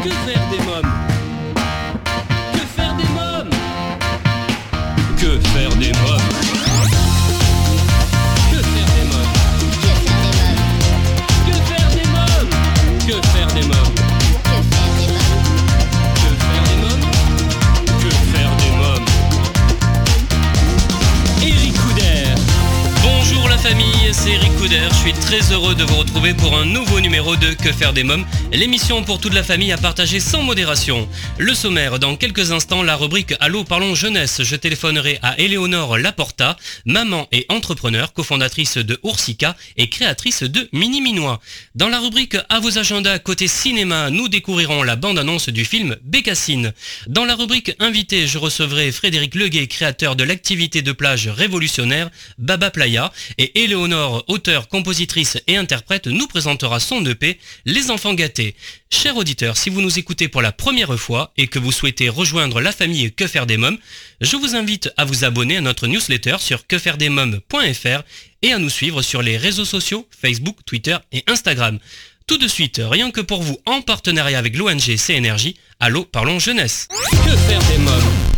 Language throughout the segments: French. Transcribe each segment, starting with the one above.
Que faire des mômes Que faire des mômes Que faire des mômes Que faire des mômes Que faire des mômes Que faire des mômes Que faire des mômes Que faire des mômes Eric Couder Bonjour la famille, c'est Eric Couder. Je suis très heureux de vous retrouver pour un nouveau numéro de Que faire des mômes, l'émission pour toute la famille à partager sans modération. Le sommaire, dans quelques instants, la rubrique Allô, parlons jeunesse. Je téléphonerai à Éléonore Laporta, maman et entrepreneur, cofondatrice de Oursica et créatrice de Mini Minois. Dans la rubrique À vos agendas côté cinéma, nous découvrirons la bande-annonce du film Bécassine. Dans la rubrique Invité, je recevrai Frédéric Leguet, créateur de l'activité de plage révolutionnaire Baba Playa, et Éléonore, auteure, compositrice et interprète, nous présentera son EP Les Enfants Gâtés. Chers auditeurs, si vous nous écoutez pour la première fois et que vous souhaitez rejoindre la famille Que faire des mômes, je vous invite à vous abonner à notre newsletter sur quefairedesmômes.fr et à nous suivre sur les réseaux sociaux Facebook, Twitter et Instagram. Tout de suite, rien que pour vous, en partenariat avec l'ONG CNRJ, Allô, parlons jeunesse. Que faire des mômes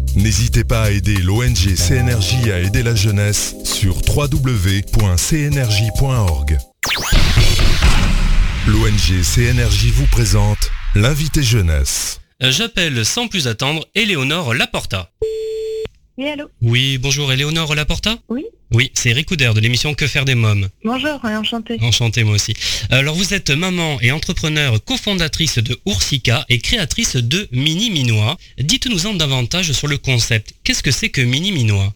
N'hésitez pas à aider l'ONG CNRJ à aider la jeunesse sur www.cnrj.org. L'ONG CNRJ vous présente l'invité jeunesse. J'appelle sans plus attendre Éléonore Laporta. Oui, allô Oui, bonjour Éléonore Laporta Oui Oui, c'est Eric Couder de l'émission Que faire des mômes. Bonjour, enchanté. Enchanté moi aussi. Alors vous êtes maman et entrepreneur cofondatrice de Oursica et créatrice de Mini Minois. Dites-nous en davantage sur le concept. Qu'est-ce que c'est que Mini Minois?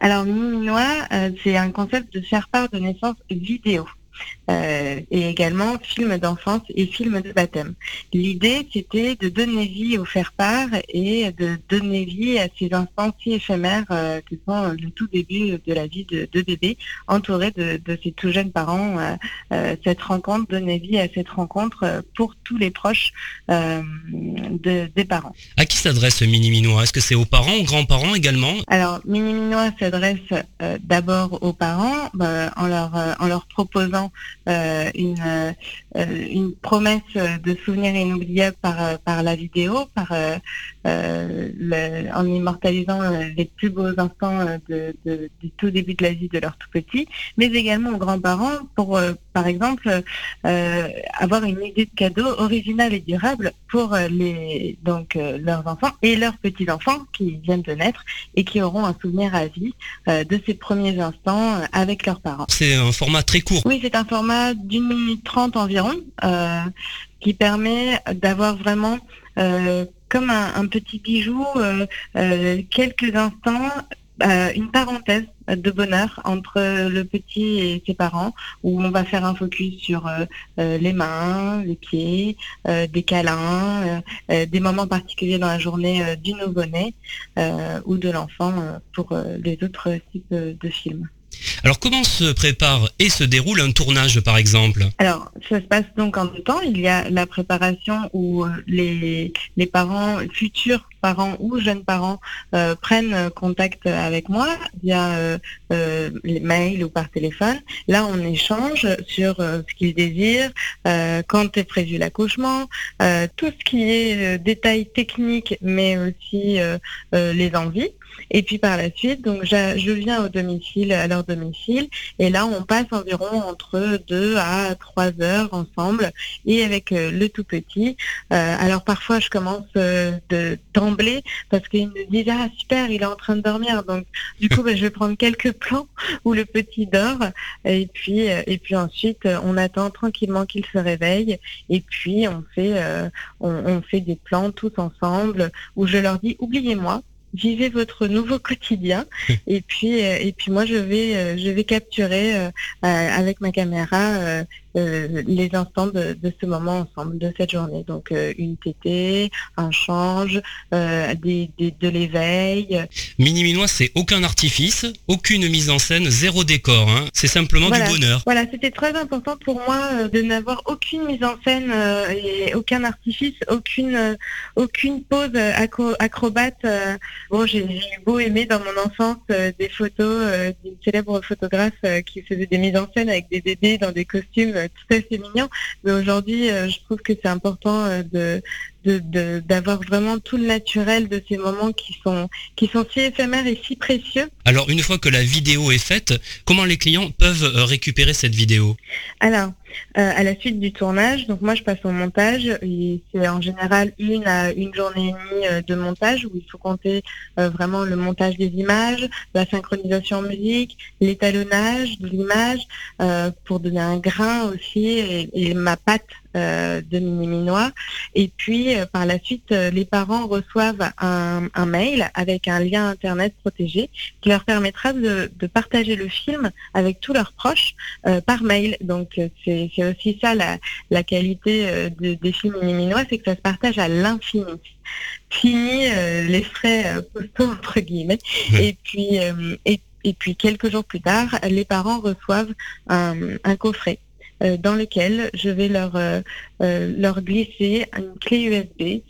Alors, Mini-Minois, euh, c'est un concept de faire part de naissance vidéo. Euh, et également film d'enfance et film de baptême. L'idée, c'était de donner vie au faire-part et de donner vie à ces instants si éphémères euh, que sont le tout début de la vie de, de bébé, entouré de, de ces tout jeunes parents. Euh, euh, cette rencontre, donner vie à cette rencontre euh, pour tous les proches euh, de- des parents. À qui s'adresse Mini Minois? Est-ce que c'est aux parents, aux grands-parents également? Alors, Mini Minois s'adresse euh, d'abord aux parents euh, en, leur, euh, en leur proposant euh, une, euh, une promesse de souvenirs inoubliables par, euh, la vidéo, en immortalisant les plus beaux instants du tout début de la vie de leur tout petit, mais également aux grands-parents pour, par exemple, euh, avoir une idée de cadeau originale et durable pour euh, les, donc, euh, leurs enfants et leurs petits-enfants qui viennent de naître et qui auront un souvenir à vie euh, de ces premiers instants avec leurs parents. C'est un format très court. Oui, c'est un format d'une minute trente environ qui permet d'avoir vraiment comme un, un petit bijou euh, euh, quelques instants, euh, une parenthèse de bonheur entre le petit et ses parents où on va faire un focus sur euh, euh, les mains, les pieds, euh, des câlins, des moments particuliers dans la journée du nouveau-né ou de l'enfant pour les autres types de films. Alors comment se prépare et se déroule un tournage par exemple? Alors, ça se passe donc en deux temps. Il y a la préparation où les, les parents, futurs parents ou jeunes parents euh, prennent euh, contact avec moi via euh, euh, les ou par téléphone. Là, on échange sur ce qu'ils désirent, quand est prévu l'accouchement, tout ce qui est détails techniques, mais aussi les envies. Et puis par la suite, donc je viens au domicile, à leur domicile, et là on passe environ entre deux à trois heures ensemble et avec le tout petit. Alors parfois je commence de parce qu'ils me disent ah super il est en train de dormir. Donc du coup bah, je vais prendre quelques plans où le petit dort. Et puis euh, et puis ensuite euh, on attend tranquillement qu'il se réveille. Et puis on fait euh, on, on fait des plans tous ensemble où je leur dis oubliez-moi vivez votre nouveau quotidien. Et puis et puis moi je vais je vais capturer euh, avec ma caméra euh, les instants de, ce moment ensemble, de cette journée. Donc une tétée, un change, des, de l'éveil. Mini-minois, c'est aucun artifice, aucune mise en scène, zéro décor. Hein. C'est simplement du bonheur. Voilà, c'était très important pour moi de n'avoir aucune mise en scène et aucun artifice, aucune, aucune pose acrobate. bon, j'ai beau aimer dans mon enfance des photos d'une célèbre photographe qui faisait des mises en scène avec des bébés dans des costumes tout à fait mignons. Mais aujourd'hui, je trouve que c'est important de, d'avoir vraiment tout le naturel de ces moments qui sont, qui sont si éphémères et si précieux. Alors, une fois que la vidéo est faite, comment les clients peuvent euh, récupérer cette vidéo? Alors, euh, à la suite du tournage, donc moi je passe au montage, et c'est en général une à une journée et demie euh, de montage où il faut compter vraiment le montage des images, la synchronisation en musique, l'étalonnage de l'image, pour donner un grain aussi et, et ma patte euh, de mini-minois. Et puis, euh, par la suite, euh, les parents reçoivent un, mail avec un lien Internet protégé qui leur permettra de, partager le film avec tous leurs proches par mail. Donc, c'est aussi ça la, qualité des films mini-minois, c'est que ça se partage à l'infini. Fini les frais postaux, entre guillemets. Et puis, et, puis, quelques jours plus tard, les parents reçoivent un coffret euh, dans lequel je vais leur, euh, euh, leur glisser une clé USB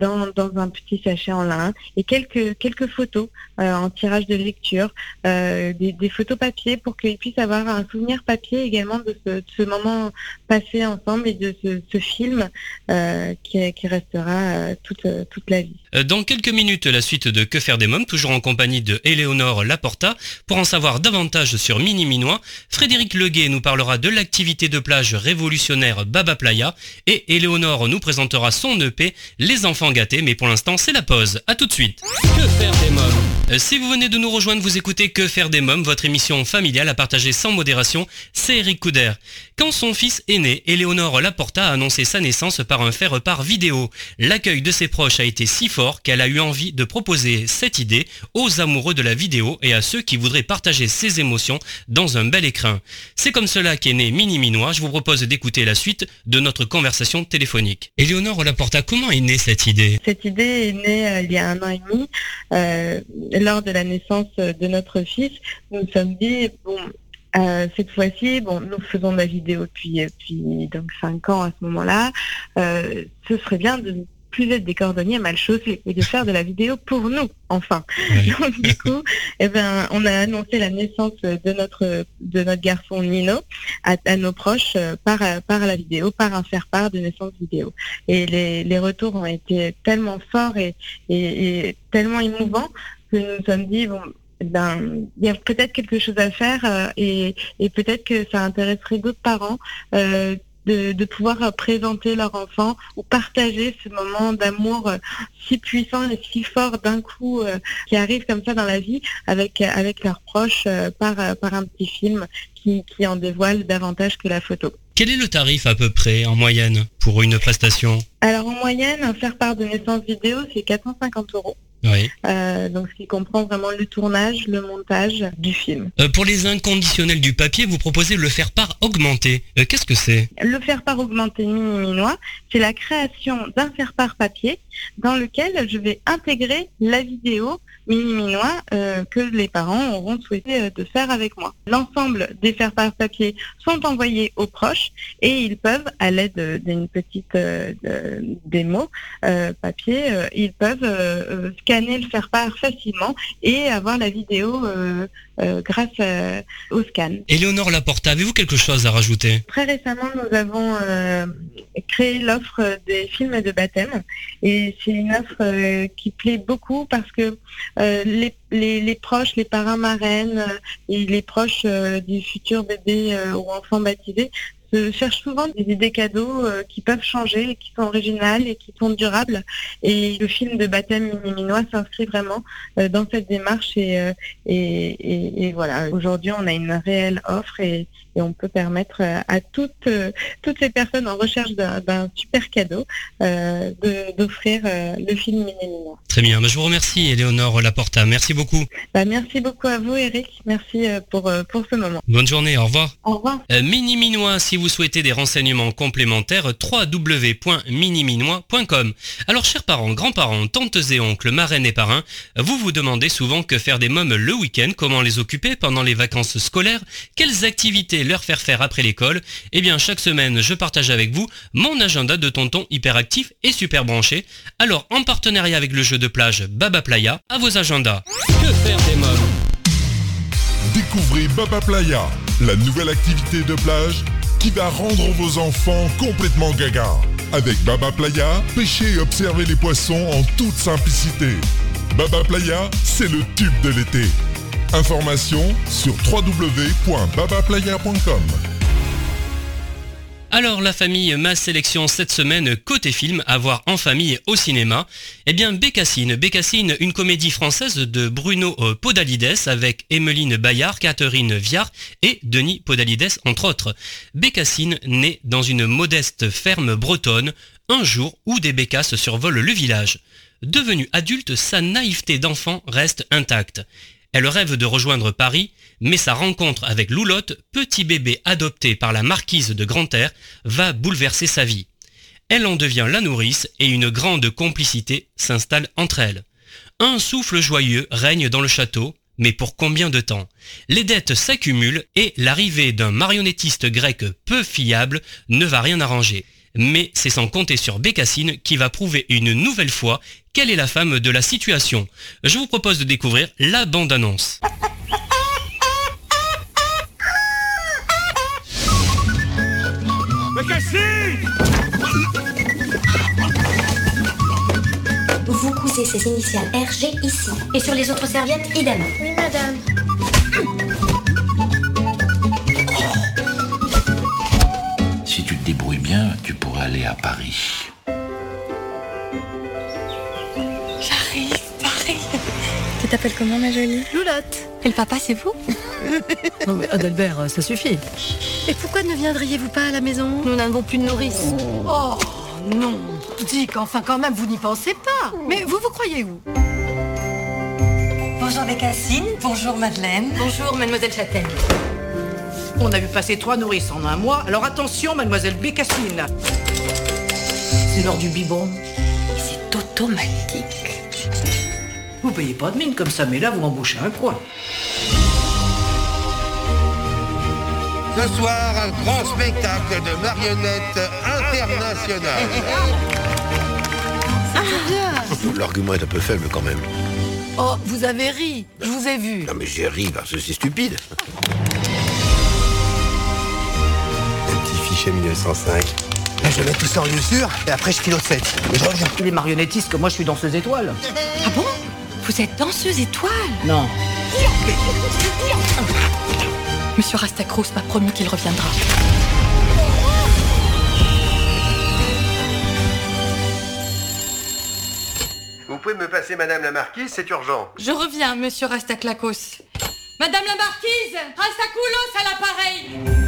dans, dans, un petit sachet en lin et quelques, quelques photos en tirage de lecture, des, photos papier pour qu'ils puissent avoir un souvenir papier également de ce, moment passé ensemble et de ce, film qui, restera toute, toute la vie. Dans quelques minutes, la suite de Que faire des mômes, toujours en compagnie de Éléonore Laporta. Pour en savoir davantage sur Mini Minois, Frédéric Leguet nous parlera de la activité de plage révolutionnaire Baba Playa et Éléonore nous présentera son EP Les enfants gâtés mais pour l'instant c'est la pause. A tout de suite. Que faire des mômes euh, Si vous venez de nous rejoindre, vous écoutez Que faire des mômes, votre émission familiale à partager sans modération, c'est Eric Couder. Quand son fils est né, Éléonore Laporta a annoncé sa naissance par un faire par vidéo. L'accueil de ses proches a été si fort qu'elle a eu envie de proposer cette idée aux amoureux de la vidéo et à ceux qui voudraient partager ses émotions dans un bel écrin. C'est comme cela qu'est né Mini Minois, je vous propose d'écouter la suite de notre conversation téléphonique. Éléonore Laporta, comment est née cette idée? Cette idée est née euh, il y a un an et demi, euh, lors de la naissance de notre fils. Nous nous sommes dit, bon, euh, cette fois-ci, bon, nous faisons de la vidéo depuis, depuis donc cinq ans à ce moment-là. ce serait bien de plus être des cordonniers mal chaussés et de faire de la vidéo pour nous, enfin. Donc du coup, eh ben, on a annoncé la naissance de notre de notre garçon Nino à, nos proches euh, par par la vidéo, par un faire part de naissance vidéo. Et les, les retours ont été tellement forts et, et, tellement émouvants que nous nous sommes dit bon, eh ben, il y a peut-être quelque chose à faire euh, et, et peut-être que ça intéresserait d'autres parents euh, de, pouvoir présenter leur enfant ou partager ce moment d'amour euh, si puissant et si fort d'un coup euh, qui arrive comme ça dans la vie avec, avec leurs proches euh, par, par un petit film qui, qui en dévoile davantage que la photo. Quel est le tarif à peu près en moyenne pour une prestation? Alors en moyenne, faire part de naissance vidéo, c'est 450 euros. Oui. Euh, donc ce qui comprend vraiment le tournage, le montage du film. Euh, pour les inconditionnels du papier, vous proposez le faire part augmenté. Euh, qu'est-ce que c'est? Le faire part augmenté mini-minois, c'est la création d'un faire part papier dans lequel je vais intégrer la vidéo mini-minois que les parents auront souhaité de faire avec moi. L'ensemble des faire part papier sont envoyés aux proches et ils peuvent, à l'aide d'une petite démo papier, ils peuvent scanner le faire part facilement et avoir la vidéo grâce au scan. Éléonore Laporta, avez-vous quelque chose à rajouter? Très récemment, nous avons créé l'offre des films de baptême et c'est une offre qui plaît beaucoup parce que euh, les, les, proches, les parents marraines euh, et les proches euh, du futur bébé ou enfant baptisé cherchent souvent des idées cadeaux qui peuvent changer, qui sont originales et qui sont durables. Et le film de baptême mini-minois s'inscrit vraiment dans cette démarche. Et, et, voilà, aujourd'hui, on a une réelle offre et on peut permettre euh, à toutes, euh, toutes ces personnes en recherche d'un super cadeau euh, d'offrir le film Mini Très bien, bah, je vous remercie Éléonore Laporta, merci beaucoup. Bah, merci beaucoup à vous Eric, merci pour, pour ce moment. Bonne journée, au revoir. Au revoir. Mini Minois, si vous vous souhaitez des renseignements complémentaires, www.miniminois.com. Alors chers parents, grands-parents, tantes et oncles, marraines et parrains, vous vous demandez souvent que faire des mômes le week-end, comment les occuper pendant les vacances scolaires, quelles activités leur faire faire après l'école. Eh bien chaque semaine, je partage avec vous mon agenda de tonton hyperactif et super branché. Alors en partenariat avec le jeu de plage Baba Playa, à vos agendas. Que faire des mômes Découvrez Baba Playa, la nouvelle activité de plage qui va rendre vos enfants complètement gaga. Avec Baba Playa, pêchez et observez les poissons en toute simplicité. Baba Playa, c'est le tube de l'été. Information sur www.babaplaya.com. Alors la famille, ma sélection cette semaine côté film à voir en famille au cinéma. Eh bien Bécassine, Bécassine, une comédie française de Bruno euh, Podalides avec Emmeline Bayard, Catherine Viard et Denis Podalides entre autres. Bécassine naît dans une modeste ferme bretonne un jour où des bécasses survolent le village. Devenue adulte, sa naïveté d'enfant reste intacte. Elle rêve de rejoindre Paris, mais sa rencontre avec Loulotte, petit bébé adopté par la marquise de Grantaire, va bouleverser sa vie. Elle en devient la nourrice et une grande complicité s'installe entre elles. Un souffle joyeux règne dans le château, mais pour combien de temps? Les dettes s'accumulent et l'arrivée d'un marionnettiste grec peu fiable ne va rien arranger. Mais c'est sans compter sur Bécassine qui va prouver une nouvelle fois quelle est la femme de la situation. Je vous propose de découvrir la bande-annonce. Vous cousez ces initiales RG ici. Et sur les autres serviettes, idem. Oui, madame. Débrouilles bien, tu pourras aller à Paris. J'arrive, j'arrive. Tu t'appelles comment, ma jolie? Loulotte. Et le papa, c'est vous? Non mais Adalbert, ça suffit. Et pourquoi ne viendriez-vous pas à la maison? Nous n'avons plus de nourrice. Oh non Dick, enfin quand même, vous n'y pensez pas Mais vous vous croyez où? Bonjour Bécassine, bonjour Madeleine. Bonjour, mademoiselle Châtaigne. On a vu passer trois nourrices en un mois, alors attention, mademoiselle Bécassine C'est l'heure du biberon. C'est automatique. Vous payez pas de mine comme ça, mais là, vous embauchez un coin. Ce soir, un grand spectacle de marionnettes internationales. L'argument est un peu faible quand même. Oh, vous avez ri, je vous ai vu. Non mais j'ai ri parce que c'est stupide. Un petit fichier 1905. Là, je mets tout ça en lieu sûr et après je file au 7. Mais je reviens. Les marionnettistes, que moi je suis danseuse étoile. Ah bon? Vous êtes danseuse étoile? Non. Monsieur Rastacrous m'a promis qu'il reviendra. Vous pouvez me passer Madame la Marquise, c'est urgent. Je reviens, monsieur Rastaclacos. Madame la marquise Rastacoulos à l'appareil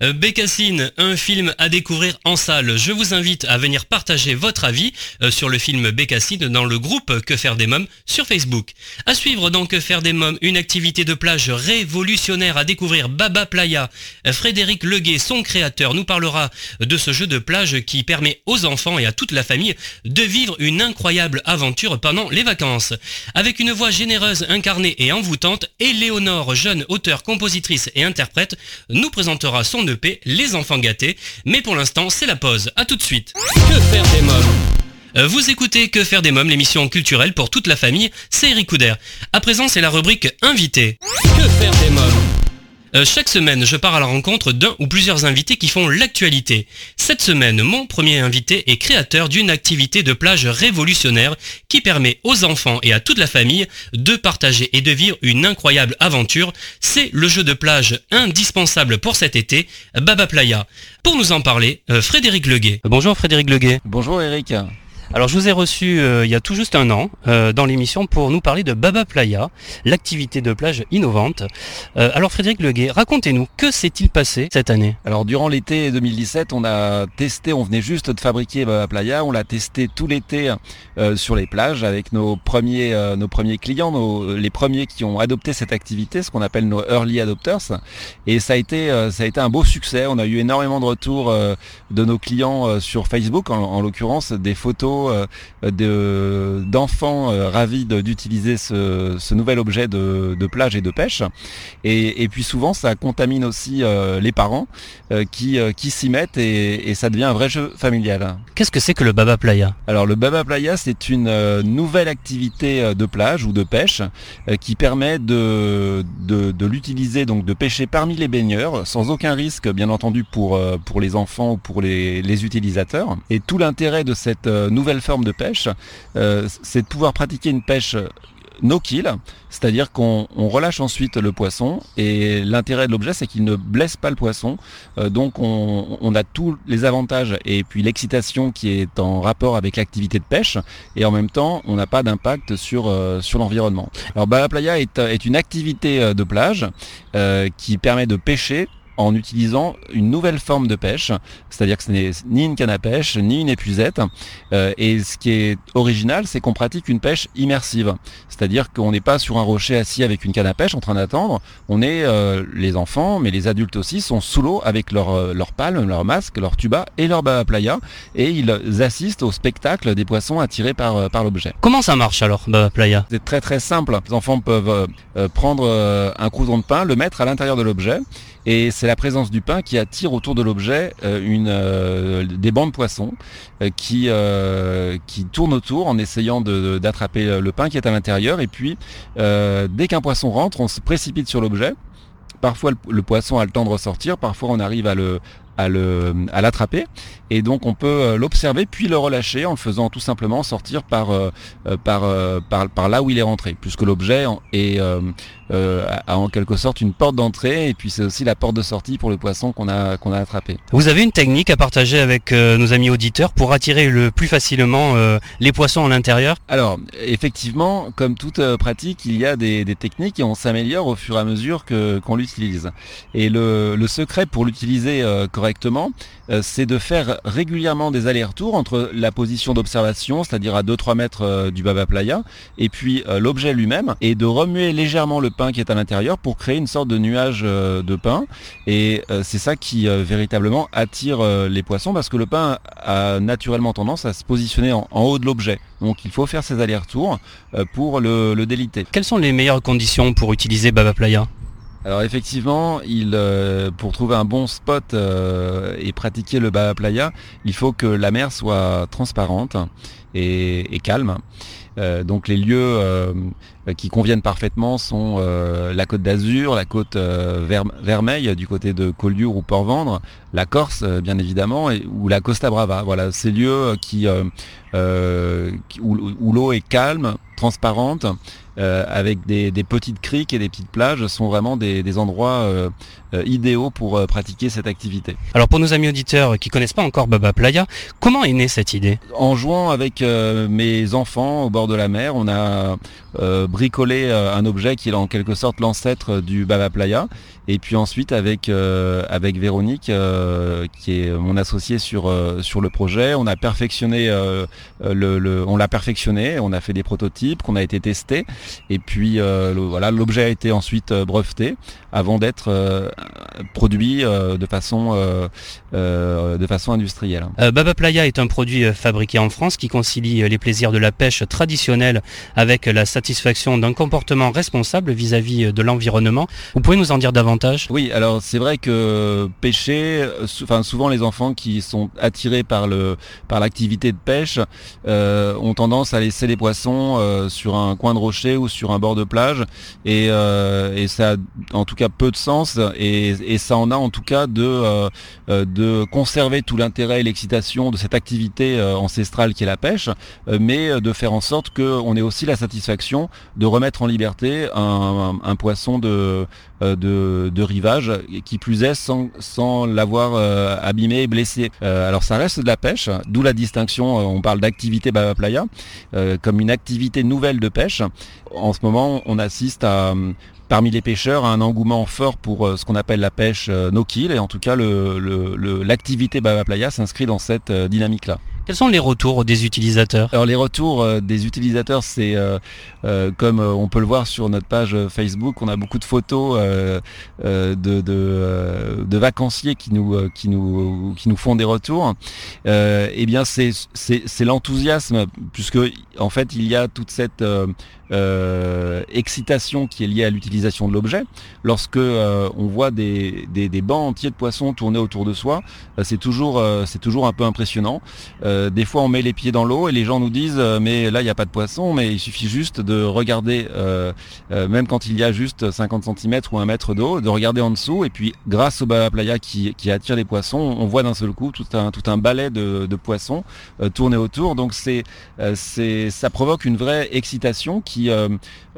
Bécassine, un film à découvrir en salle. Je vous invite à venir partager votre avis euh, sur le film Bécassine dans le groupe Que faire des mômes sur Facebook. À suivre dans Que faire des mômes, une activité de plage révolutionnaire à découvrir Baba Playa. Euh, Frédéric Leguet, son créateur, nous parlera de ce jeu de plage qui permet aux enfants et à toute la famille de vivre une incroyable aventure pendant les vacances. Avec une voix généreuse, incarnée et envoûtante, Éléonore, jeune auteure, compositrice et interprète, nous présentera son EP Les Enfants Gâtés. Mais pour l'instant, c'est la pause. À tout de suite. Que faire des mômes? Euh, vous écoutez Que faire des mômes, l'émission culturelle pour toute la famille, c'est Eric Couder. À présent, c'est la rubrique Invité. Que faire des mômes? Euh, chaque semaine, je pars à la rencontre d'un ou plusieurs invités qui font l'actualité. Cette semaine, mon premier invité est créateur d'une activité de plage révolutionnaire qui permet aux enfants et à toute la famille de partager et de vivre une incroyable aventure. C'est le jeu de plage indispensable pour cet été, Baba Playa. Pour nous en parler, euh, Frédéric Leguet. Bonjour Frédéric Leguet. Bonjour Eric. Alors je vous ai reçu euh, il y a tout juste un an euh, dans l'émission pour nous parler de Baba Playa, l'activité de plage innovante. Euh, alors Frédéric Leguet, racontez-nous, que s'est-il passé cette année? Alors durant l'été 2017, on a testé, on venait juste de fabriquer Baba Playa, on l'a testé tout l'été sur les plages avec nos premiers, nos premiers clients, les premiers qui ont adopté cette activité, ce qu'on appelle nos early adopters. Et ça a été, ça a été un beau succès. On a eu énormément de retours de nos clients sur Facebook, en l'occurrence des photos de, d'enfants ravis d'utiliser ce, nouvel objet de, plage et de pêche. Et, puis souvent, ça contamine aussi les parents qui, qui s'y mettent et, ça devient un vrai jeu familial. Qu'est-ce que c'est que le Baba Playa? Alors le Baba Playa, c'est une nouvelle activité de plage ou de pêche qui permet de, de, l'utiliser, donc de pêcher parmi les baigneurs, sans aucun risque, bien entendu, pour, pour les enfants ou pour les, les utilisateurs. Et tout l'intérêt de cette nouvelle forme de pêche, c'est de pouvoir pratiquer une pêche no kill, c'est-à-dire qu'on relâche ensuite le poisson et l'intérêt de l'objet c'est qu'il ne blesse pas le poisson, euh, donc on, a tous les avantages et puis l'excitation qui est en rapport avec l'activité de pêche et en même temps on n'a pas d'impact sur, euh, sur l'environnement. Alors Bala Playa est, une activité euh, de plage qui permet de pêcher en utilisant une nouvelle forme de pêche, c'est-à-dire que ce n'est ni une canne à pêche, ni une épuisette. Euh, et ce qui est original, c'est qu'on pratique une pêche immersive, c'est-à-dire qu'on n'est pas sur un rocher assis avec une canne à pêche en train d'attendre, on est, euh, les enfants, mais les adultes aussi, sont sous l'eau avec leur, euh, leur palme, leur masque, leur tuba et leur baba playa, et ils assistent au spectacle des poissons attirés par, par l'objet. Comment ça marche alors, baba playa? C'est très très simple. Les enfants peuvent prendre un croûton de pain, le mettre à l'intérieur de l'objet, et c'est la présence du pain qui attire autour de l'objet euh, une euh, des bancs de poissons euh, qui qui tournent autour en essayant d'attraper le pain qui est à l'intérieur. Et puis dès qu'un poisson rentre on se précipite sur l'objet. Parfois le, poisson a le temps de ressortir, parfois on arrive à le, à à l'attraper et donc on peut l'observer puis le relâcher en le faisant tout simplement sortir par par, par, par là où il est rentré puisque l'objet est euh, a en quelque sorte une porte d'entrée et puis c'est aussi la porte de sortie pour le poisson qu'on a, qu'on a attrapé. Vous avez une technique à partager avec euh, nos amis auditeurs pour attirer le plus facilement euh, les poissons à l'intérieur Alors effectivement, comme toute pratique, il y a des, des techniques et on s'améliore au fur et à mesure que, qu'on l'utilise. Et le, le secret pour l'utiliser correctement, c'est de faire régulièrement des allers-retours entre la position d'observation, c'est-à-dire à 2-3 mètres du Baba Playa, et puis l'objet lui-même, et de remuer légèrement le pain qui est à l'intérieur pour créer une sorte de nuage euh, de pain. Et euh, c'est ça qui euh, véritablement attire les poissons parce que le pain a naturellement tendance à se positionner en, haut de l'objet. Donc il faut faire ces allers-retours pour le, déliter. Quelles sont les meilleures conditions pour utiliser Baba Playa? Alors effectivement, il, pour trouver un bon spot et pratiquer le Baba Playa, il faut que la mer soit transparente et calme. Euh, donc les lieux euh, qui conviennent parfaitement sont euh, la côte d'Azur, la côte Vermeille du côté de Collioure ou Port-Vendre, la Corse bien évidemment, ou la Costa Brava. Voilà, ces lieux où l'eau est calme, transparente, euh, avec des, petites criques et des petites plages sont vraiment des, endroits euh, euh, idéaux pour pratiquer cette activité. Alors pour nos amis auditeurs qui connaissent pas encore Baba Playa, comment est née cette idée? En jouant avec mes enfants au bord de la mer, on a bricolé un objet qui est en quelque sorte l'ancêtre du Baba Playa. Et puis ensuite avec avec Véronique qui est mon associé sur sur le projet, on a perfectionné le, on l'a perfectionné, on a fait des prototypes qu'on a été testés et puis euh, voilà, l'objet a été ensuite euh, breveté avant d'être euh, produit de façon de façon industrielle. Baba Playa est un produit fabriqué en France qui concilie les plaisirs de la pêche traditionnelle avec la satisfaction d'un comportement responsable vis-à-vis de l'environnement. Vous pouvez nous en dire davantage Oui, alors c'est vrai que pêcher, enfin souvent les enfants qui sont attirés par le par l'activité de pêche ont tendance à laisser les poissons sur un coin de rocher ou sur un bord de plage. Euh, et, ça a en tout cas peu de sens et, ça en a en tout cas de, euh, euh, de conserver tout l'intérêt et l'excitation de cette activité ancestrale qui est la pêche, mais de faire en sorte qu'on ait aussi la satisfaction de remettre en liberté un, poisson de, de, de, rivage, qui plus est sans, sans l'avoir abîmé et blessé. alors ça reste de la pêche, d'où la distinction, on parle d'activité Baba Playa, comme une activité nouvelle de pêche. En ce moment, on assiste à, parmi les pêcheurs un engouement fort pour euh, ce qu'on appelle la pêche euh, no-kill et en tout cas l'activité Baba Playa s'inscrit dans cette euh, dynamique-là. Quels sont les retours des utilisateurs Alors les retours des utilisateurs, c'est comme on peut le voir sur notre page Facebook, on a beaucoup de photos de, de, vacanciers qui nous, qui, nous, qui nous font des retours. eh bien c'est l'enthousiasme puisque en fait il y a toute cette euh, excitation qui est liée à l'utilisation de l'objet. Lorsque euh, on voit des, des, bancs entiers de poissons tourner autour de soi, euh, c'est toujours, c'est toujours un peu impressionnant. des fois, on met les pieds dans l'eau et les gens nous disent mais là, il n'y a pas de poisson, mais il suffit juste de regarder, même quand il y a juste 50 cm ou un mètre d'eau, de regarder en dessous et puis grâce au Baba Playa qui, qui attire les poissons, on voit d'un seul coup tout un, tout un balai de, de poissons tourner autour. Donc c'est, c'est, ça provoque une vraie excitation qui qui euh,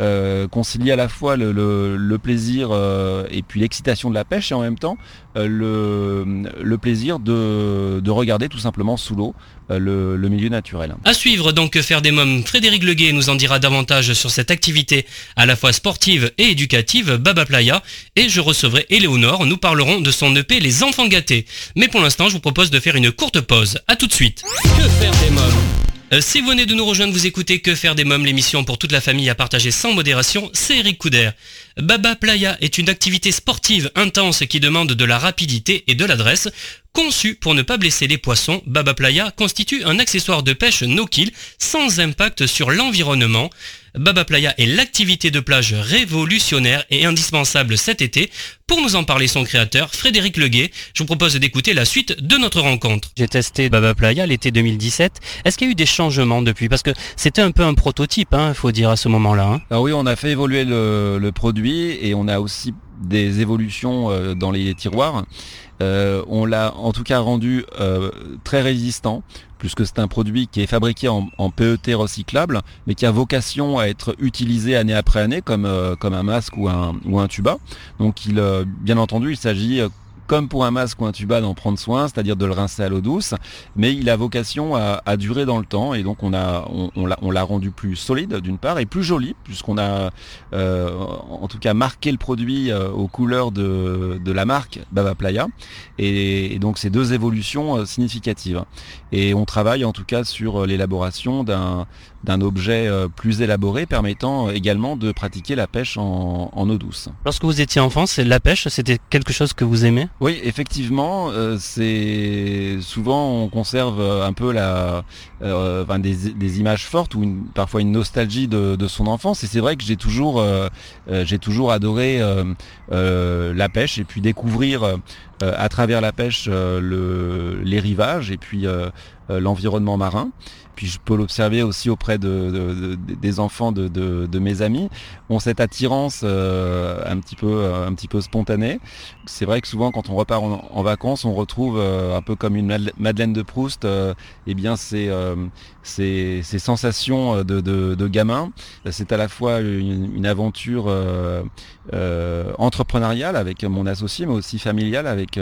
euh, concilie à la fois le, plaisir euh, et puis l'excitation de la pêche et en même temps le, plaisir de, regarder tout simplement sous l'eau le, milieu naturel. À suivre donc faire des mômes, Frédéric Leguet nous en dira davantage sur cette activité à la fois sportive et éducative Baba Playa et je recevrai Éléonore, nous parlerons de son EP Les Enfants Gâtés. Mais pour l'instant je vous propose de faire une courte pause. A tout de suite. Que faire des mômes? Euh, si vous venez de nous rejoindre, vous écoutez Que faire des mômes, l'émission pour toute la famille à partager sans modération, c'est Eric Couder. Baba Playa est une activité sportive intense qui demande de la rapidité et de l'adresse. Conçue pour ne pas blesser les poissons, Baba Playa constitue un accessoire de pêche no-kill sans impact sur l'environnement. Baba Playa est l'activité de plage révolutionnaire et indispensable cet été. Pour nous en parler son créateur, Frédéric Leguet, je vous propose d'écouter la suite de notre rencontre. J'ai testé Baba Playa l'été 2017. Est-ce qu'il y a eu des changements depuis? Parce que c'était un peu un prototype, il hein, faut dire, à ce moment-là. Hein. Ah oui, on a fait évoluer le, produit et on a aussi des évolutions euh, dans les tiroirs. Euh, on l'a en tout cas rendu euh, très résistant puisque c'est un produit qui est fabriqué en, PET recyclable, mais qui a vocation à être utilisé année après année comme, un masque ou un, ou un tuba. Donc bien entendu, il s'agit comme pour un masque ou un tuba d'en prendre soin, c'est-à-dire de le rincer à l'eau douce, mais il a vocation à, durer dans le temps et donc on a on, l'a rendu plus solide d'une part et plus joli puisqu'on a en tout cas marqué le produit aux couleurs de, la marque Baba Playa. Et, et donc c'est deux évolutions significatives. Et on travaille en tout cas sur l'élaboration d'un d'un objet euh, plus élaboré permettant également de pratiquer la pêche en, eau douce. Lorsque vous étiez enfant, la pêche, c'était quelque chose que vous aimez? Oui, effectivement, euh, c'est souvent on conserve un peu la, euh, des, images fortes ou parfois une nostalgie de, son enfance. Et c'est vrai que j'ai toujours, j'ai toujours adoré la pêche et puis découvrir à travers la pêche les rivages et puis l'environnement marin puis je peux l'observer aussi auprès de, des enfants de, mes amis, ont cette attirance euh, un, petit peu, euh, un petit peu spontanée. C'est vrai que souvent quand on repart en, vacances, on retrouve euh, un peu comme une Madeleine de Proust, eh bien c'est ces, sensations de, de, gamin. C'est à la fois une, aventure entrepreneuriale avec mon associé, mais aussi familiale avec,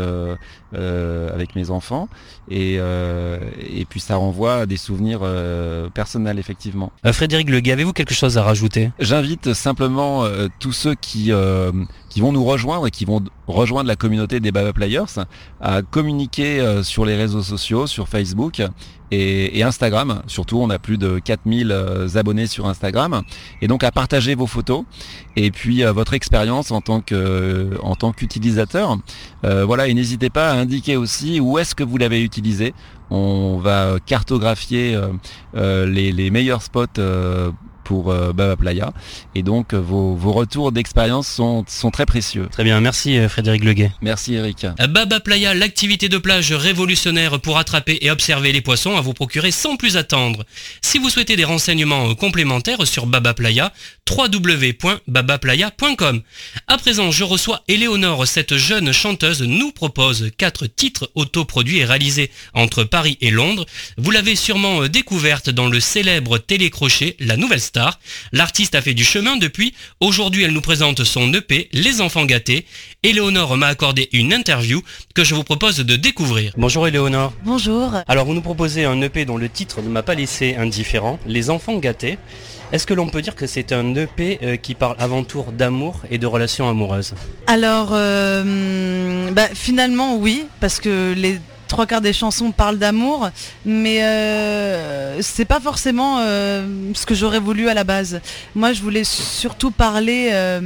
avec mes enfants. Et, et puis ça renvoie à des souvenirs euh, personnel effectivement. Euh, Frédéric Leguet, avez-vous quelque chose à rajouter? J'invite simplement euh, tous ceux qui, qui vont nous rejoindre et qui vont rejoindre la communauté des Baba Players à communiquer sur les réseaux sociaux, sur Facebook et, Instagram. Surtout, on a plus de 4000 abonnés sur Instagram. Et donc à partager vos photos et puis votre expérience en tant que en tant qu'utilisateur. voilà, et n'hésitez pas à indiquer aussi où est-ce que vous l'avez utilisé on va cartographier euh, euh, les, meilleurs spots euh, pour Baba Playa. Et donc vos, retours d'expérience sont, sont, très précieux. Très bien, merci Frédéric Leguet. Merci Eric. Baba Playa, l'activité de plage révolutionnaire pour attraper et observer les poissons à vous procurer sans plus attendre. Si vous souhaitez des renseignements complémentaires sur Baba Playa, www.babaplaya.com. À présent, je reçois Éléonore. Cette jeune chanteuse nous propose quatre titres autoproduits et réalisés entre Paris et Londres. Vous l'avez sûrement découverte dans le célèbre télécrochet La Nouvelle Star. Star. L'artiste a fait du chemin depuis. Aujourd'hui, elle nous présente son EP, Les Enfants Gâtés. Éléonore m'a accordé une interview que je vous propose de découvrir. Bonjour Éléonore. Bonjour. Alors, vous nous proposez un EP dont le titre ne m'a pas laissé indifférent, Les Enfants Gâtés. Est-ce que l'on peut dire que c'est un EP euh, qui parle avant tout d'amour et de relations amoureuses? Alors, euh, bah, finalement, oui, parce que les trois quarts des chansons parlent d'amour, mais euh, c'est pas forcément euh, ce que j'aurais voulu à la base. Moi, je voulais surtout parler euh,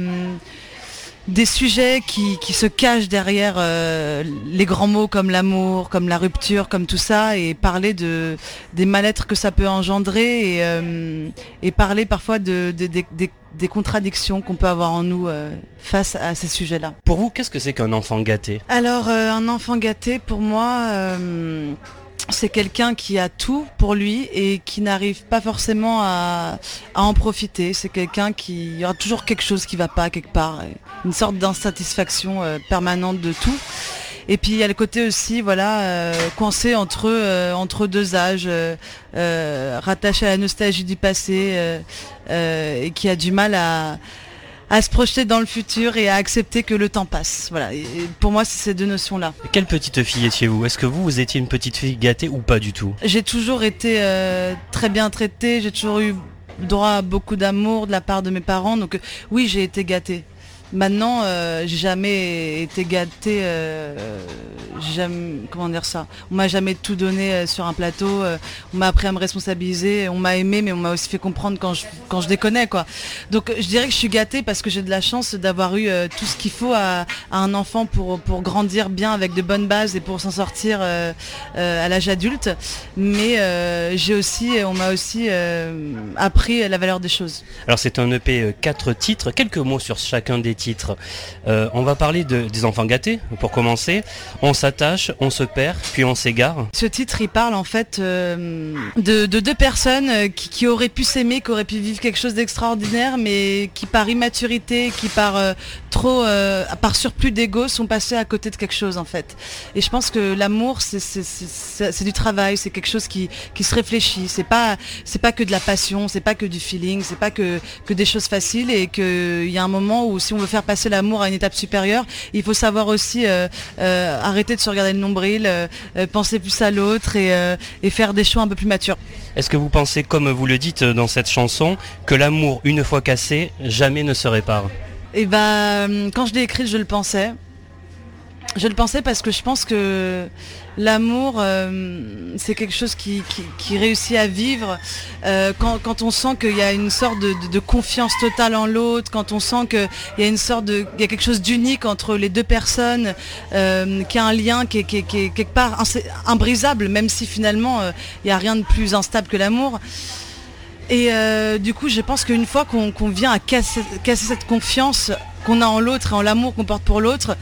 des sujets qui, qui se cachent derrière euh, les grands mots comme l'amour, comme la rupture, comme tout ça, et parler de, des mal-être que ça peut engendrer, et, euh, et parler parfois de, de- des- des- des contradictions qu'on peut avoir en nous euh, face à ces sujets-là. Pour vous, qu'est-ce que c'est qu'un enfant gâté? Alors, euh, un enfant gâté, pour moi, euh, c'est quelqu'un qui a tout pour lui et qui n'arrive pas forcément à, à en profiter. C'est quelqu'un qui il y aura toujours quelque chose qui va pas quelque part, une sorte d'insatisfaction euh, permanente de tout. Et puis il y a le côté aussi, voilà, euh, coincé entre euh, entre deux âges, euh, rattaché à la nostalgie du passé et qui a du mal à à se projeter dans le futur et à accepter que le temps passe. Voilà. Et pour moi, c'est ces deux notions-là. Quelle petite fille étiez-vous? Est-ce que vous, vous étiez une petite fille gâtée ou pas du tout? J'ai toujours été très bien traitée, j'ai toujours eu droit à beaucoup d'amour de la part de mes parents, donc oui, j'ai été gâtée. Maintenant, euh, j'ai jamais été gâtée, euh, jamais, comment dire ça? On m'a jamais tout donné euh, sur un plateau, euh, on m'a appris à me responsabiliser, on m'a aimé, mais on m'a aussi fait comprendre quand je, quand déconnais, quoi. Donc je dirais que je suis gâtée parce que j'ai de la chance d'avoir eu euh, tout ce qu'il faut à, un enfant pour, pour grandir bien avec de bonnes bases et pour s'en sortir à l'âge adulte. Mais j'ai aussi, on m'a aussi appris la valeur des choses. Alors c'est un EP 4 titres, quelques mots sur chacun des titres. Euh, on va parler de- des enfants gâtés pour commencer. On s'attache, on se perd, puis on s'égare. Ce titre, il parle en fait euh, de, de deux personnes euh, qui, auraient pu s'aimer, qui auraient pu vivre quelque chose d'extraordinaire, mais qui par immaturité, qui par trop, par surplus d'ego, sont passés à côté de quelque chose en fait. Et je pense que l'amour, c'est du travail, c'est quelque chose qui, se réfléchit. C'est pas, pas que de la passion, c'est pas que du feeling, c'est pas que, que des choses faciles, et qu'il y a un moment où si on veut faire passer l'amour à une étape supérieure, il faut savoir aussi euh, euh, arrêter de se regarder le nombril, euh, penser plus à l'autre et, et faire des choix un peu plus matures. Est-ce que vous pensez, comme vous le dites dans cette chanson, que l'amour, une fois cassé, jamais ne se répare? Et ben, quand je l'ai écrite, je le pensais. Je le pensais parce que je pense que l'amour, euh, c'est quelque chose qui, réussit à vivre euh, quand, quand on sent qu'il y a une sorte de, confiance totale en l'autre, quand on sent qu'il y a une sorte de, il y a quelque chose d'unique entre les deux personnes, euh, qu'il y a un lien qui est, quelque part imbrisable, même si finalement il n'y a rien de plus instable que l'amour. Et du coup, je pense qu'une fois qu'on vient à casser cette confiance qu'on a en l'autre et en l'amour qu'on porte pour l'autre,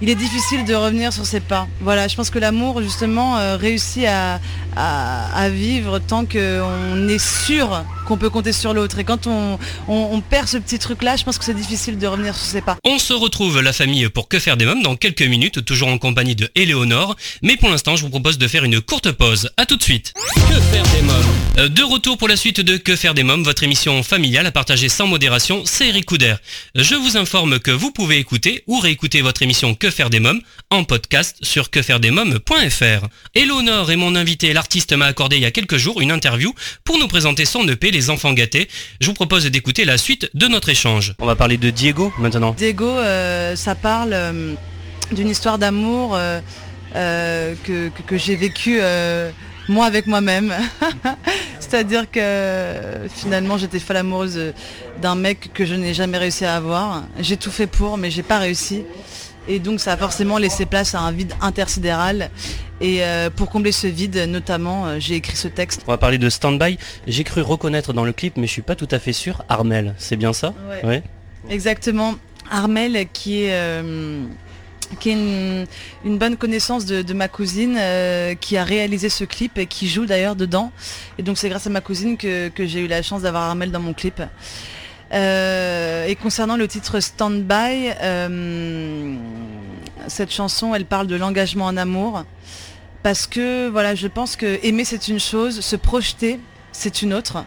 il est difficile de revenir sur ses pas. Voilà, je pense que l'amour, justement, euh, réussit à, à- à vivre tant qu'on est sûr qu'on peut compter sur l'autre. Et quand on, on- on perd ce petit truc-là, je pense que c'est difficile de revenir sur ses pas. On se retrouve la famille pour Que faire des mômes dans quelques minutes, toujours en compagnie de Éléonore. Mais pour l'instant, je vous propose de faire une courte pause. À tout de suite. Que faire des mômes? Euh, De retour pour la suite de Que faire des mômes, votre émission familiale à partager sans modération, c'est Eric Couder. Je vous informe que vous pouvez écouter ou réécouter votre émission Que faire des mômes en podcast sur quefairedesmômes.fr. Éléonore est mon invité. L'artiste m'a accordé il y a quelques jours une interview pour nous présenter son EP Les Enfants Gâtés. Je vous propose d'écouter la suite de notre échange. On va parler de Diego maintenant. Diego, euh, ça parle euh, d'une histoire d'amour euh, que, que- que j'ai vécue euh, moi avec moi-même. C'est-à-dire que finalement j'étais folle amoureuse d'un mec que je n'ai jamais réussi à avoir. J'ai tout fait pour, mais j'ai pas réussi. Et donc ça a forcément laissé place à un vide intersidéral. Et euh, pour combler ce vide, notamment, euh, j'ai écrit ce texte. On va parler de Standby. J'ai cru reconnaître dans le clip, mais je suis pas tout à fait sûr. Armel, c'est bien ça? Ouais. Exactement. Armel qui est, euh, qui est une, une bonne connaissance de, de ma cousine qui a réalisé ce clip et qui joue d'ailleurs dedans. Et donc c'est grâce à ma cousine que, que j'ai eu la chance d'avoir Armel dans mon clip. Euh, et concernant le titre Stand By, euh, cette chanson, elle parle de l'engagement en amour. Parce que voilà, je pense que aimer c'est une chose, se projeter c'est une autre.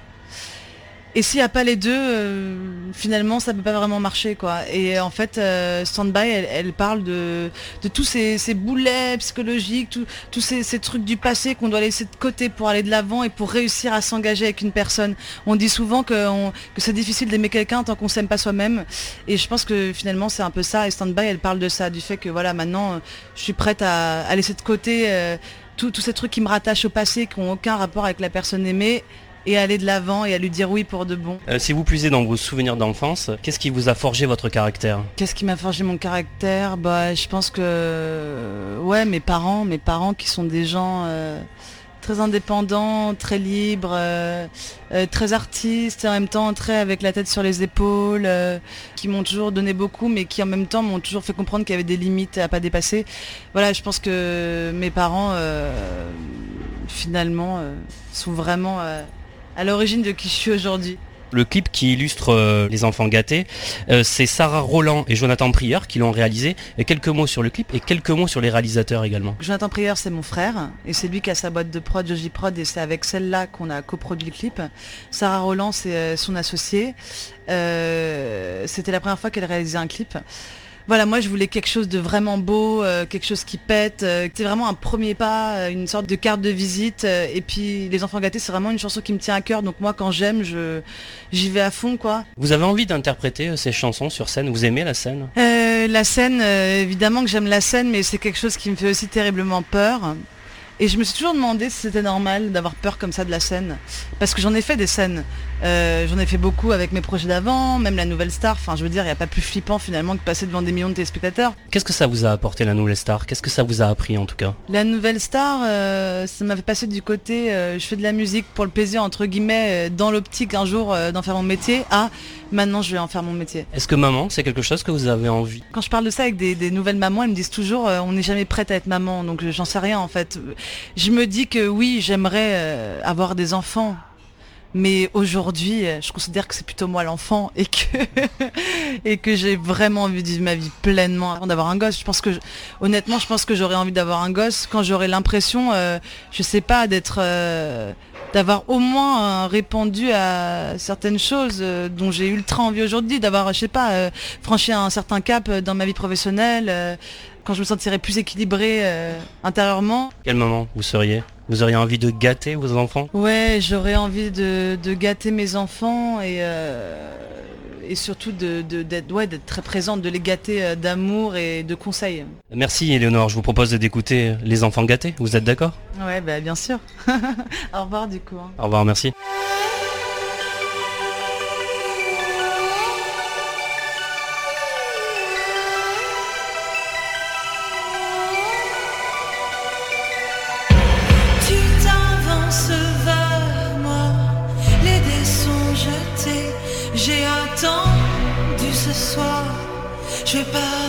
Et s'il n'y a pas les deux, euh, finalement, ça peut pas vraiment marcher, quoi. Et en fait, euh, Standby, elle, parle de, de tous ces, boulets psychologiques, tous ces, trucs du passé qu'on doit laisser de côté pour aller de l'avant et pour réussir à s'engager avec une personne. On dit souvent que, que c'est difficile d'aimer quelqu'un tant qu'on s'aime pas soi-même. Et je pense que finalement, c'est un peu ça. Et Standby, elle parle de ça, du fait que voilà, maintenant, euh, je suis prête à, à laisser de côté euh, tous ces trucs qui me rattachent au passé, qui n'ont aucun rapport avec la personne aimée et aller de l'avant et à lui dire oui pour de bon. Euh, si vous puisez dans vos souvenirs d'enfance, qu'est-ce qui vous a forgé votre caractère Qu'est-ce qui m'a forgé mon caractère? Bah, je pense que ouais, mes parents, mes parents qui sont des gens euh, très indépendants, très libres, euh, très artistes, et en même temps très avec la tête sur les épaules, qui m'ont toujours donné beaucoup, mais qui en même temps m'ont toujours fait comprendre qu'il y avait des limites à pas dépasser. Voilà, je pense que mes parents, finalement, sont vraiment à l'origine de qui je suis aujourd'hui. Le clip qui illustre euh, les enfants gâtés, euh, c'est Sarah Roland et Jonathan Prieur qui l'ont réalisé. Et quelques mots sur le clip et quelques mots sur les réalisateurs également. Jonathan Prieur, c'est mon frère, et c'est lui qui a sa boîte de prod, Joji Prod, et c'est avec celle-là qu'on a coproduit le clip. Sarah Roland, c'est euh, son associé. Euh, C'était la première fois qu'elle réalisait un clip. Voilà, moi je voulais quelque chose de vraiment beau, euh, quelque chose qui pète. euh, c'est vraiment un premier pas, euh, une sorte de carte de visite. euh, et puis Les Enfants Gâtés, c'est vraiment une chanson qui me tient à cœur. Donc moi, quand j'aime, je j'y vais à fond, quoi. Vous avez envie d'interpréter ces chansons sur scène? Vous aimez la scène? Euh, la scène, évidemment que j'aime la scène, mais c'est quelque chose qui me fait aussi terriblement peur. Et je me suis toujours demandé si c'était normal d'avoir peur comme ça de la scène. Parce que j'en ai fait des scènes. Euh, j'en ai fait beaucoup avec mes projets d'avant, même la nouvelle star. Enfin, je veux dire, il n'y a pas plus flippant finalement que passer devant des millions de téléspectateurs. Qu'est-ce que ça vous a apporté la nouvelle star? Qu'est-ce que ça vous a appris en tout cas? La nouvelle star, euh, ça m'a fait passer du côté, euh, je fais de la musique pour le plaisir, entre guillemets, dans l'optique un jour d'en faire mon métier, à maintenant je vais en faire mon métier. Est-ce que maman, c'est quelque chose que vous avez envie? Quand je parle de ça avec des, des nouvelles mamans, elles me disent toujours euh, on n'est jamais prête à être maman, donc j'en sais rien en fait. Je me dis que oui, j'aimerais euh, avoir des enfants. Mais aujourd'hui, euh, je considère que c'est plutôt moi l'enfant et que et que j'ai vraiment envie de vivre ma vie pleinement avant d'avoir un gosse. Je pense que honnêtement, je pense que j'aurais envie d'avoir un gosse quand j'aurai l'impression, euh, je sais pas, d'être euh, d'avoir au moins euh, répondu à certaines choses dont j'ai ultra envie aujourd'hui, d'avoir, je sais pas, franchi un certain cap dans ma vie professionnelle, quand je me sentirais plus équilibrée intérieurement. Quel moment vous seriez? Vous auriez envie de gâter vos enfants Ouais, j'aurais envie de, de gâter mes enfants et, euh, et surtout de- de- d'être ouais, d'être très présente, de les gâter euh, d'amour et de conseils. Merci Éléonore, je vous propose d'écouter Les enfants gâtés. Vous êtes d'accord? Ouais, bah bien sûr. Au revoir du coup. hein. Au revoir, merci. Je vais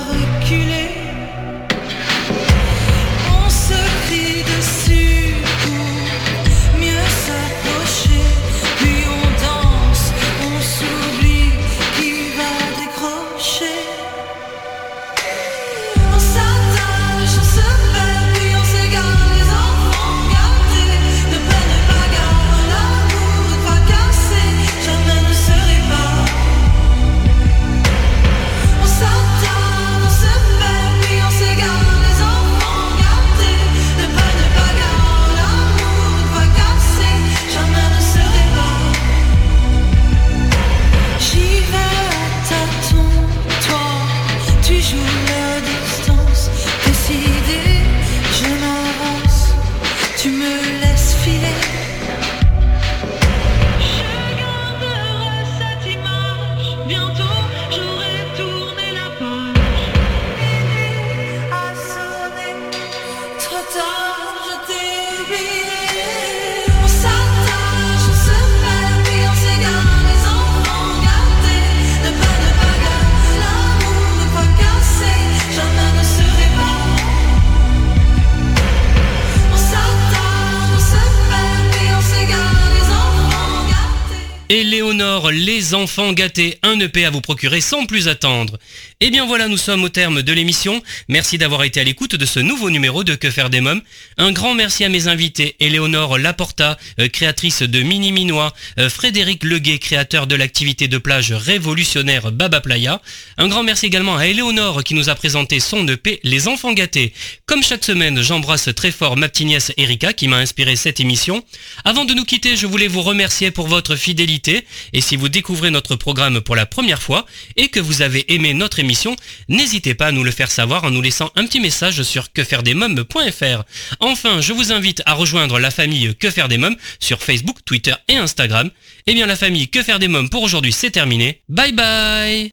et Léonore, les enfants gâtés, un EP à vous procurer sans plus attendre. Et bien voilà, nous sommes au terme de l'émission. Merci d'avoir été à l'écoute de ce nouveau numéro de Que faire des mômes. Un grand merci à mes invités, Éléonore Laporta, euh, créatrice de Mini Minois, euh, Frédéric Leguet, créateur de l'activité de plage révolutionnaire Baba Playa. Un grand merci également à Éléonore qui nous a présenté son EP Les enfants gâtés. Comme chaque semaine, j'embrasse très fort ma petite nièce Erika qui m'a inspiré cette émission. Avant de nous quitter, je voulais vous remercier pour votre fidélité et si vous découvrez notre programme pour la première fois et que vous avez aimé notre émission, n'hésitez pas à nous le faire savoir en nous laissant un petit message sur quefairedesmoms.fr. Enfin, je vous invite à rejoindre la famille Que faire des mômes sur Facebook, Twitter et Instagram. Eh bien la famille Que faire des mômes pour aujourd'hui c'est terminé. Bye bye